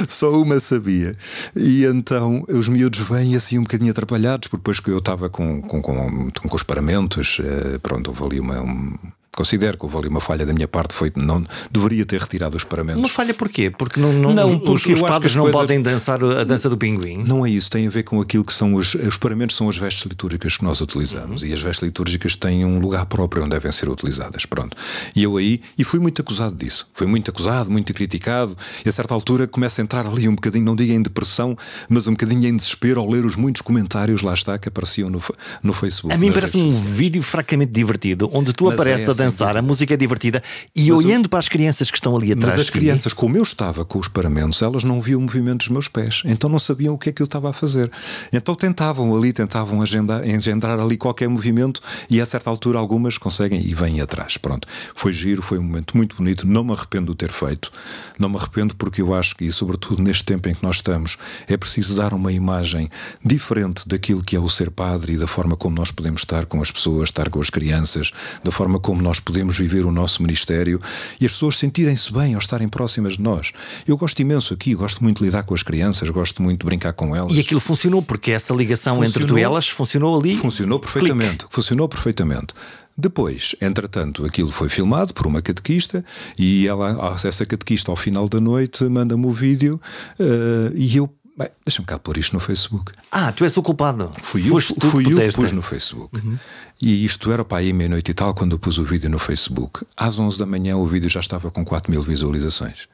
Só uma sabia. E então os miúdos vêm assim um bocadinho atrapalhados, porque depois que eu estava com, com, com, com os paramentos, eh, pronto, houve ali uma. Um, Considero que houve ali uma falha da minha parte, foi não deveria ter retirado os paramentos. Uma falha porquê? Porque não, não, não porque os, os padres não coisas... podem dançar a dança do pinguim. Não é isso, tem a ver com aquilo que são os, os paramentos são as vestes litúrgicas que nós utilizamos uhum. e as vestes litúrgicas têm um lugar próprio onde devem ser utilizadas. Pronto. E eu aí e fui muito acusado disso. Fui muito acusado, muito criticado. E a certa altura começa a entrar ali um bocadinho, não digo em depressão, mas um bocadinho em desespero ao ler os muitos comentários lá está que apareciam no, no Facebook. A mim parece um vídeo fracamente divertido onde tu mas apareces é a dançar, a música é divertida e mas olhando o... para as crianças que estão ali atrás. Mas as crianças, como eu estava com os paramentos, elas não viam o movimento dos meus pés, então não sabiam o que é que eu estava a fazer. Então tentavam ali, tentavam agendar, engendrar ali qualquer movimento e a certa altura algumas conseguem e vêm atrás. Pronto. Foi giro, foi um momento muito bonito, não me arrependo de ter feito. Não me arrependo porque eu acho que, e sobretudo neste tempo em que nós estamos, é preciso dar uma imagem diferente daquilo que é o ser padre e da forma como nós podemos estar com as pessoas, estar com as crianças, da forma como nós podemos viver o nosso ministério e as pessoas sentirem-se bem ao estarem próximas de nós. Eu gosto imenso aqui, gosto muito de lidar com as crianças, gosto muito de brincar com elas. E aquilo funcionou, porque essa ligação funcionou, entre tu e elas funcionou ali. Funcionou perfeitamente, clique. funcionou perfeitamente. Depois, entretanto, aquilo foi filmado por uma catequista e ela, essa catequista, ao final da noite, manda-me o vídeo uh, e eu Bem, deixa-me cá pôr isto no Facebook. Ah, tu és o culpado. Fui eu, fui eu que pus no Facebook. Uhum. E isto era para aí meia-noite e tal quando eu pus o vídeo no Facebook. Às 11 da manhã o vídeo já estava com 4 mil visualizações.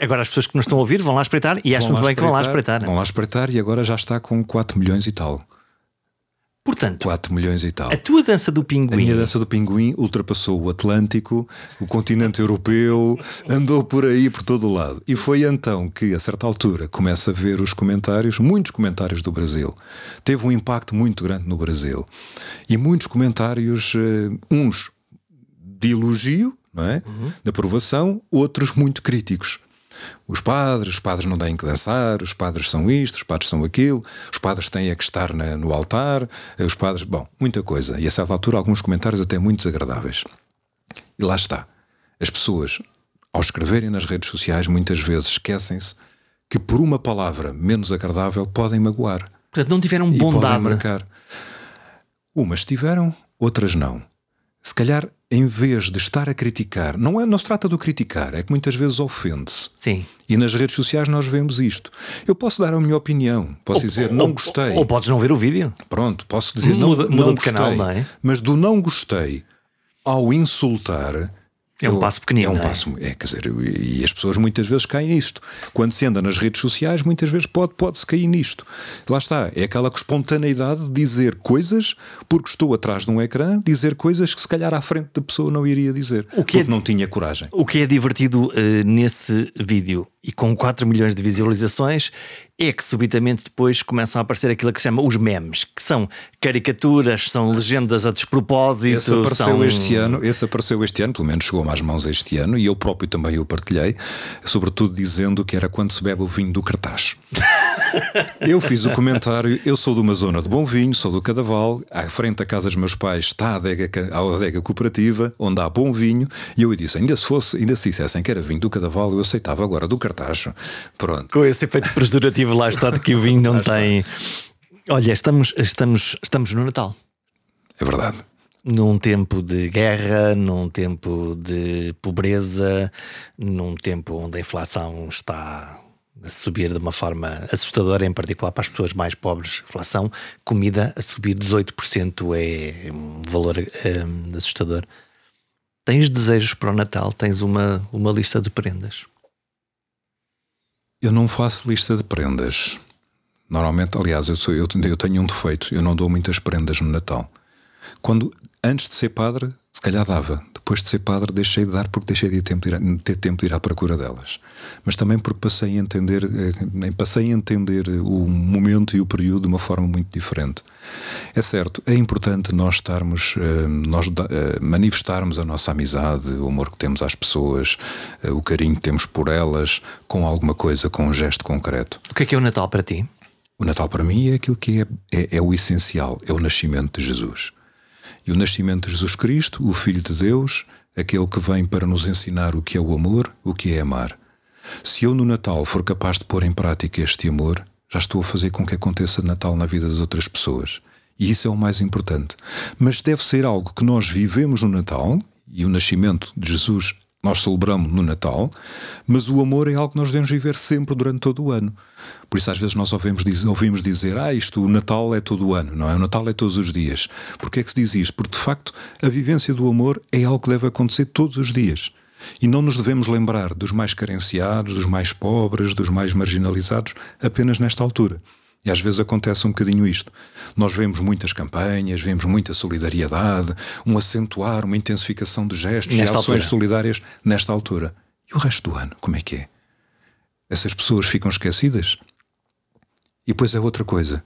Agora as pessoas que nos estão a ouvir vão lá espreitar e acham muito bem que vão lá espreitar. Vão lá espreitar e agora já está com 4 milhões e tal. Portanto, 4 milhões e tal. A tua dança do pinguim. A minha dança do pinguim ultrapassou o Atlântico, o continente europeu, andou por aí por todo o lado. E foi então que, a certa altura, começa a ver os comentários, muitos comentários do Brasil. Teve um impacto muito grande no Brasil. E muitos comentários, uh, uns de elogio, não é? Uhum. de aprovação, outros muito críticos os padres, os padres não têm que dançar, os padres são isto, os padres são aquilo, os padres têm é que estar na, no altar, eh, os padres. Bom, muita coisa. E a certa altura, alguns comentários até muito desagradáveis. E lá está. As pessoas, ao escreverem nas redes sociais, muitas vezes esquecem-se que por uma palavra menos agradável podem magoar. Portanto, não tiveram bondade. podem marcar. Umas tiveram, outras não. Se calhar em vez de estar a criticar, não, é, não se trata do criticar, é que muitas vezes ofende-se. Sim. E nas redes sociais nós vemos isto. Eu posso dar a minha opinião, posso ou, dizer não gostei. Ou, ou, podes não ver o vídeo. Pronto, posso dizer muda, não, muda não de gostei, canal, não é? Mas do não gostei ao insultar é um passo pequenino. É um é? passo. É, quer dizer, e as pessoas muitas vezes caem nisto. Quando se anda nas redes sociais, muitas vezes pode, pode-se cair nisto. Lá está. É aquela espontaneidade de dizer coisas porque estou atrás de um ecrã, dizer coisas que se calhar à frente da pessoa não iria dizer. O que é porque é, não tinha coragem. O que é divertido uh, nesse vídeo e com 4 milhões de visualizações é que subitamente depois começam a aparecer aquilo que se chama os memes, que são caricaturas, são legendas a despropósito. Esse apareceu são... este ano, esse apareceu este ano, pelo menos chegou-me às mãos este ano, e eu próprio também o partilhei, sobretudo dizendo que era quando se bebe o vinho do cartaz. eu fiz o comentário, eu sou de uma zona de bom vinho, sou do Cadaval, à frente da casa dos meus pais está a adega, a adega cooperativa, onde há bom vinho, e eu disse, ainda se fosse, ainda se dissessem que era vinho do Cadaval, eu aceitava agora do cartaz. Pronto. Com esse efeito prejudicativo lá está de que o vinho não tem. Olha, estamos, estamos, estamos no Natal. É verdade num tempo de guerra, num tempo de pobreza, num tempo onde a inflação está a subir de uma forma assustadora, em particular para as pessoas mais pobres. Inflação, comida a subir 18% é um valor um, assustador. Tens desejos para o Natal? Tens uma, uma lista de prendas? Eu não faço lista de prendas. Normalmente, aliás, eu, sou, eu, eu tenho um defeito, eu não dou muitas prendas no Natal. Quando, antes de ser padre, Se calhar dava. Depois de ser padre, deixei de dar porque deixei de ter tempo de ir, ter tempo de ir à procura delas. Mas também porque passei a entender, eh, passei a entender o momento e o período de uma forma muito diferente. É certo, é importante nós estarmos, eh, nós eh, manifestarmos a nossa amizade, o amor que temos às pessoas, o carinho que temos por elas, com alguma coisa, com um gesto concreto. O que é que é o Natal para ti? O Natal para mim é aquilo que é, é, é o essencial, é o nascimento de Jesus. E o nascimento de Jesus Cristo, o Filho de Deus, aquele que vem para nos ensinar o que é o amor, o que é amar. Se eu no Natal for capaz de pôr em prática este amor, já estou a fazer com que aconteça Natal na vida das outras pessoas. E isso é o mais importante. Mas deve ser algo que nós vivemos no Natal, e o nascimento de Jesus nós celebramos no Natal, mas o amor é algo que nós devemos viver sempre durante todo o ano. Por isso, às vezes, nós ouvimos dizer, ouvimos dizer ah, isto, o Natal é todo o ano, não é? O Natal é todos os dias. Porquê é que se diz isto? Porque, de facto, a vivência do amor é algo que deve acontecer todos os dias. E não nos devemos lembrar dos mais carenciados, dos mais pobres, dos mais marginalizados apenas nesta altura. E às vezes acontece um bocadinho isto. Nós vemos muitas campanhas, vemos muita solidariedade, um acentuar, uma intensificação de gestos nesta e ações altura. solidárias nesta altura. E o resto do ano, como é que é? Essas pessoas ficam esquecidas? E depois é outra coisa.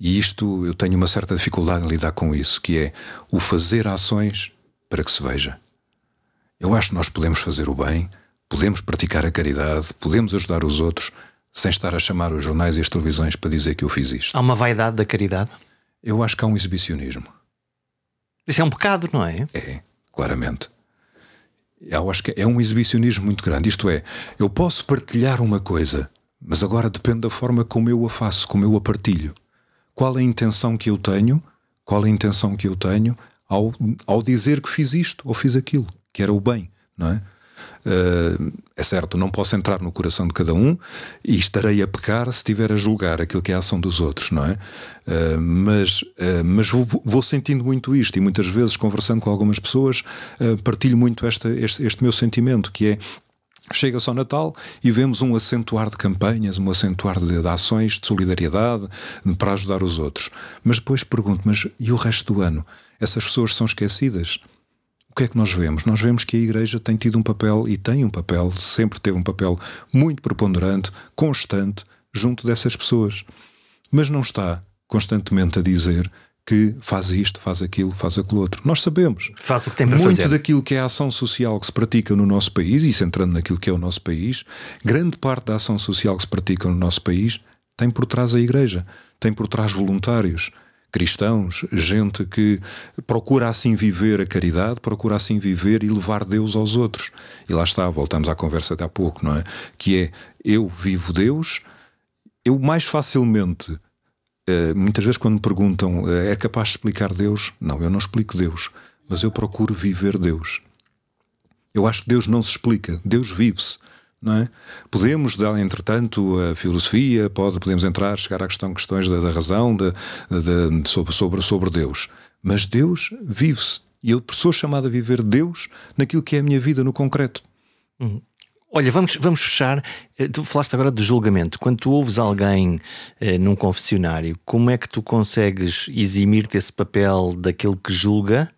E isto eu tenho uma certa dificuldade em lidar com isso, que é o fazer ações para que se veja. Eu acho que nós podemos fazer o bem, podemos praticar a caridade, podemos ajudar os outros, sem estar a chamar os jornais e as televisões para dizer que eu fiz isto. Há uma vaidade da caridade? Eu acho que há um exibicionismo. Isso é um pecado, não é? É, claramente. Eu acho que é um exibicionismo muito grande. Isto é, eu posso partilhar uma coisa, mas agora depende da forma como eu a faço, como eu a partilho. Qual é a intenção que eu tenho? Qual é a intenção que eu tenho ao, ao dizer que fiz isto ou fiz aquilo, que era o bem, não é? Uh, é certo, não posso entrar no coração de cada um e estarei a pecar se estiver a julgar aquilo que é a ação dos outros, não é? Uh, mas uh, mas vou, vou, sentindo muito isto e muitas vezes, conversando com algumas pessoas, partilho muito esta, este, este meu sentimento, que é Chega-se ao Natal e vemos um acentuar de campanhas, um acentuar de, de, ações de solidariedade para ajudar os outros. Mas depois pergunto: mas e o resto do ano? Essas pessoas são esquecidas? Que é que nós vemos? Nós vemos que a Igreja tem tido um papel e tem um papel, sempre teve um papel muito preponderante, constante, junto dessas pessoas. Mas não está constantemente a dizer que faz isto, faz aquilo, faz aquilo outro. Nós sabemos. Faz o que tem para Muito fazer. daquilo que é a ação social que se pratica no nosso país, e centrando naquilo que é o nosso país, grande parte da ação social que se pratica no nosso país tem por trás a Igreja, tem por trás voluntários cristãos, gente que procura assim viver a caridade, procura assim viver e levar Deus aos outros. E lá está, voltamos à conversa de há pouco, não é? Que é eu vivo Deus, eu mais facilmente, eh, muitas vezes quando me perguntam, eh, é capaz de explicar Deus? Não, eu não explico Deus, mas eu procuro viver Deus. Eu acho que Deus não se explica, Deus vive-se. É? Podemos dar, entretanto, a filosofia, pode, podemos entrar, chegar à questão questões da, da razão, de, de, sobre, sobre, sobre Deus. Mas Deus vive-se. E eu sou chamado a viver Deus naquilo que é a minha vida, no concreto. Uhum. Olha, vamos, vamos fechar. Eh, tu falaste agora de julgamento. Quando tu ouves alguém eh, num confessionário, como é que tu consegues eximir-te esse papel daquele que julga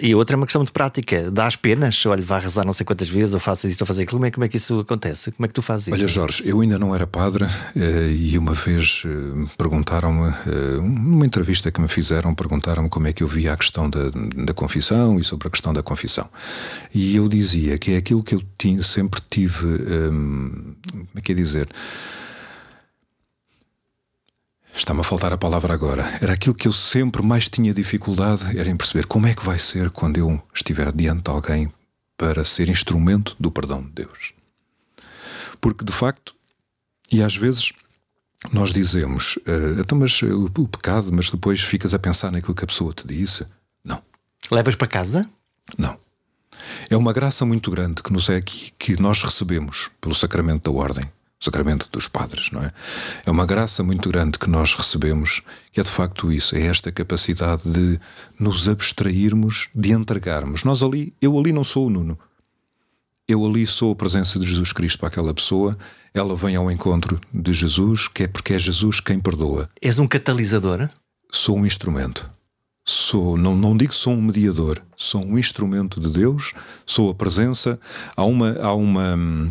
e outra é uma questão de prática. Dá as penas, olha, vai rezar não sei quantas vezes, ou faças isto ou fazer aquilo. Como é, como é que isso acontece? Como é que tu fazes isso? Olha, Jorge, eu ainda não era padre eh, e uma vez eh, perguntaram-me, eh, numa entrevista que me fizeram, perguntaram-me como é que eu via a questão da, da confissão e sobre a questão da confissão. E eu dizia que é aquilo que eu tinha, sempre tive, como é que é dizer? Está-me a faltar a palavra agora. Era aquilo que eu sempre mais tinha dificuldade, era em perceber como é que vai ser quando eu estiver diante de alguém para ser instrumento do perdão de Deus. Porque, de facto, e às vezes nós dizemos, uh, então, mas o, o pecado, mas depois ficas a pensar naquilo que a pessoa te disse. Não. Levas para casa? Não. É uma graça muito grande que nos é aqui, que nós recebemos pelo sacramento da ordem o sacramento dos padres, não é? É uma graça muito grande que nós recebemos, que é de facto isso, é esta capacidade de nos abstrairmos, de entregarmos. Nós ali, eu ali não sou o Nuno. Eu ali sou a presença de Jesus Cristo para aquela pessoa, ela vem ao encontro de Jesus, que é porque é Jesus quem perdoa. És um catalisador? Sou um instrumento. Sou, não, não digo sou um mediador, sou um instrumento de Deus, sou a presença. Há uma, há uma,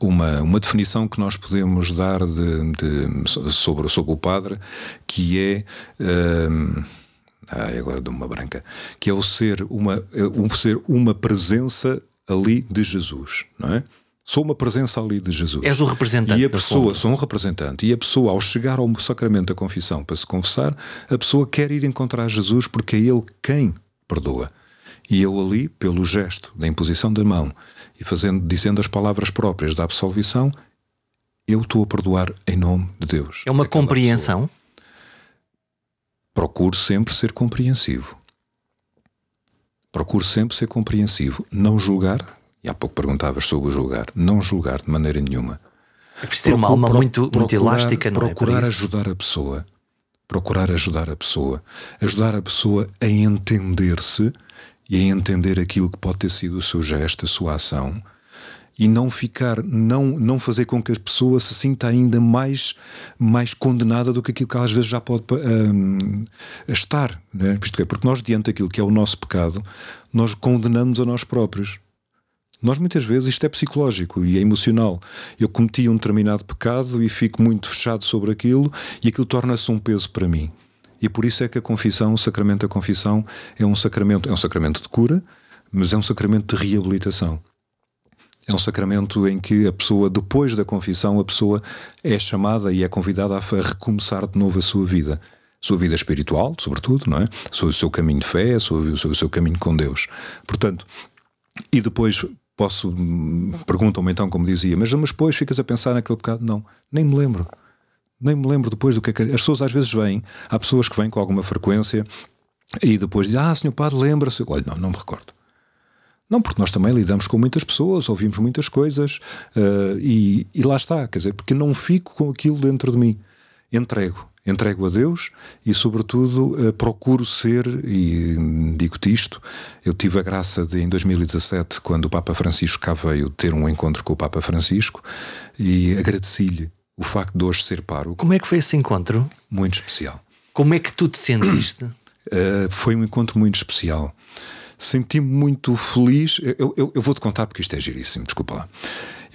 uma, uma definição que nós podemos dar de, de sobre, sobre o Padre, que é. Um, ai, agora de uma branca, que é o ser uma, o ser uma presença ali de Jesus, não é? Sou uma presença ali de Jesus. És o representante. E a pessoa, sou um representante. E a pessoa, ao chegar ao sacramento da confissão para se confessar, a pessoa quer ir encontrar Jesus porque é Ele quem perdoa. E eu ali, pelo gesto da imposição da mão e fazendo, dizendo as palavras próprias da absolvição, eu estou a perdoar em nome de Deus. É uma compreensão? Pessoa. Procuro sempre ser compreensivo. Procuro sempre ser compreensivo. Não julgar, e há pouco perguntavas sobre o julgar. Não julgar de maneira nenhuma. É preciso ter uma alma muito, muito elástica, não é Procurar ajudar a pessoa. Procurar ajudar a pessoa. Ajudar a pessoa a entender-se e a entender aquilo que pode ter sido o seu gesto, a sua ação e não ficar, não, não fazer com que a pessoa se sinta ainda mais, mais condenada do que aquilo que às vezes já pode um, estar. Né? Porque nós, diante daquilo que é o nosso pecado, nós condenamos a nós próprios. Nós muitas vezes isto é psicológico e é emocional. Eu cometi um determinado pecado e fico muito fechado sobre aquilo e aquilo torna-se um peso para mim. E por isso é que a confissão, o sacramento da confissão, é um sacramento, é um sacramento de cura, mas é um sacramento de reabilitação. É um sacramento em que a pessoa, depois da confissão, a pessoa é chamada e é convidada a recomeçar de novo a sua vida. Sua vida espiritual, sobretudo, não é? O seu caminho de fé, o seu, caminho com Deus. Portanto, e depois posso. Perguntam-me então, como dizia, mas depois ficas a pensar naquele pecado? Não, nem me lembro. Nem me lembro depois do que é que. As pessoas às vezes vêm, há pessoas que vêm com alguma frequência e depois dizem: Ah, senhor padre, lembra-se. Olha, não, não me recordo. Não, porque nós também lidamos com muitas pessoas, ouvimos muitas coisas uh, e, e lá está, quer dizer, porque não fico com aquilo dentro de mim. Entrego entrego a Deus e, sobretudo, eh, procuro ser, e digo-te isto, eu tive a graça de, em 2017, quando o Papa Francisco cá veio, ter um encontro com o Papa Francisco e agradeci-lhe o facto de hoje ser paro. Como é que foi esse encontro? Muito especial. Como é que tu te sentiste? Uh, foi um encontro muito especial. Senti-me muito feliz. Eu, eu, eu vou-te contar porque isto é giríssimo, desculpa lá.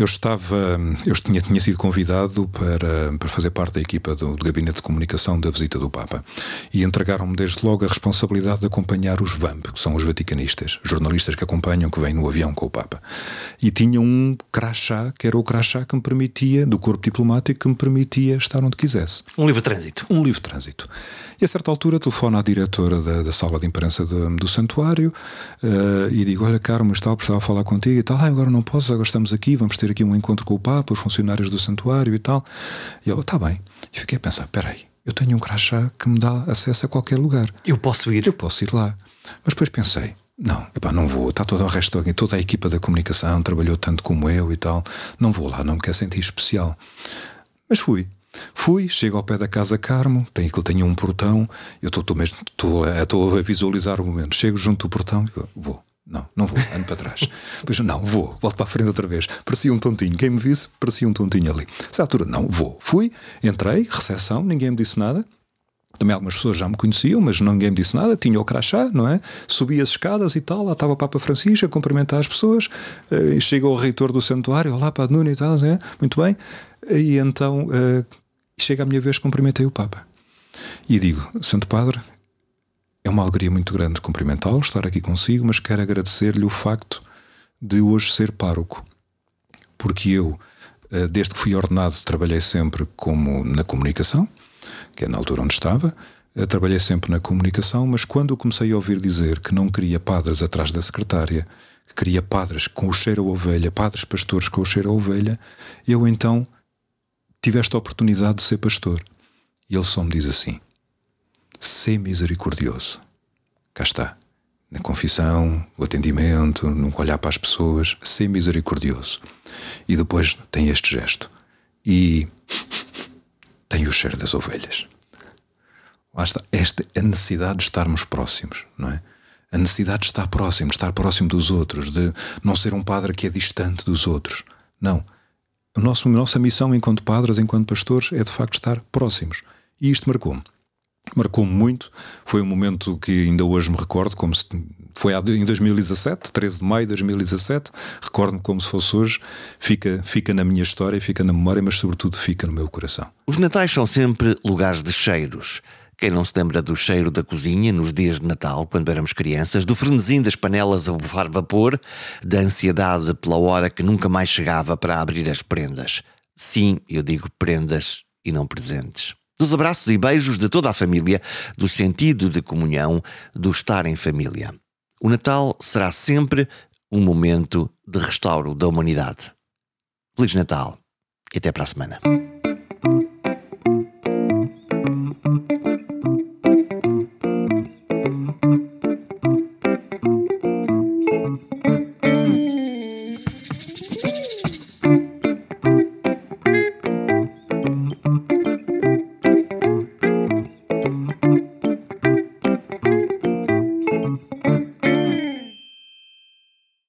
Eu estava, eu tinha, tinha sido convidado para, para fazer parte da equipa do, do gabinete de comunicação da visita do Papa e entregaram-me desde logo a responsabilidade de acompanhar os VAMP, que são os vaticanistas, jornalistas que acompanham, que vêm no avião com o Papa. E tinha um crachá, que era o crachá que me permitia, do corpo diplomático, que me permitia estar onde quisesse. Um livre trânsito. Um livre trânsito. E a certa altura telefono à diretora da, da sala de imprensa do, do santuário uh, e digo: Olha, Carmo, tal, precisava falar contigo e tal. Ah, agora não posso, agora estamos aqui, vamos ter aqui um encontro com o Papa, os funcionários do santuário e tal. E eu, está bem. E fiquei a pensar: peraí, eu tenho um crachá que me dá acesso a qualquer lugar. Eu posso ir? Eu posso ir lá. Mas depois pensei: não, epá, não vou. Está todo o resto, toda a equipa da comunicação trabalhou tanto como eu e tal. Não vou lá, não me quero sentir especial. Mas fui. Fui, chego ao pé da Casa Carmo, tem aquilo tenho um portão, eu estou mesmo estou a visualizar o momento. Chego junto do portão e vou. Não, não vou, ando para trás. Depois, não, vou, volto para a frente outra vez. Parecia um tontinho. Quem me visse, parecia um tontinho ali. Nessa altura, não, vou. Fui, entrei, recepção, ninguém me disse nada. Também algumas pessoas já me conheciam, mas ninguém me disse nada. Tinha o crachá, não é? Subi as escadas e tal. Lá estava o Papa Francisco a cumprimentar as pessoas. Eh, e chega o reitor do santuário, olá, Padre Nuno e tal, é? muito bem. E então uh, chega a minha vez, cumprimentei o Papa. E digo, Santo Padre, é uma alegria muito grande cumprimentá-lo, estar aqui consigo, mas quero agradecer-lhe o facto de hoje ser pároco. Porque eu, eh, desde que fui ordenado, trabalhei sempre como na comunicação, que é na altura onde estava, eh, trabalhei sempre na comunicação, mas quando comecei a ouvir dizer que não queria padres atrás da secretária, que queria padres com o cheiro a ovelha, padres pastores com o cheiro a ovelha, eu então tive esta oportunidade de ser pastor. E ele só me diz assim: ser misericordioso. Cá está. Na confissão, o atendimento, no olhar para as pessoas, ser misericordioso. E depois tem este gesto. E tem o cheiro das ovelhas. Lá está. Esta a necessidade de estarmos próximos, não é? A necessidade de estar próximo, de estar próximo dos outros, de não ser um padre que é distante dos outros. Não. Nossa, a nossa missão enquanto padres, enquanto pastores, é de facto estar próximos. E isto marcou-me. Marcou muito. Foi um momento que ainda hoje me recordo, como se foi em 2017, 13 de maio de 2017. Recordo-me como se fosse hoje. Fica, fica na minha história, fica na memória, mas sobretudo fica no meu coração. Os natais são sempre lugares de cheiros. Quem não se lembra do cheiro da cozinha nos dias de Natal, quando éramos crianças, do frenesim das panelas a bufar vapor, da ansiedade pela hora que nunca mais chegava para abrir as prendas. Sim, eu digo prendas e não presentes dos abraços e beijos de toda a família, do sentido de comunhão, do estar em família. O Natal será sempre um momento de restauro da humanidade. Feliz Natal e até para a semana.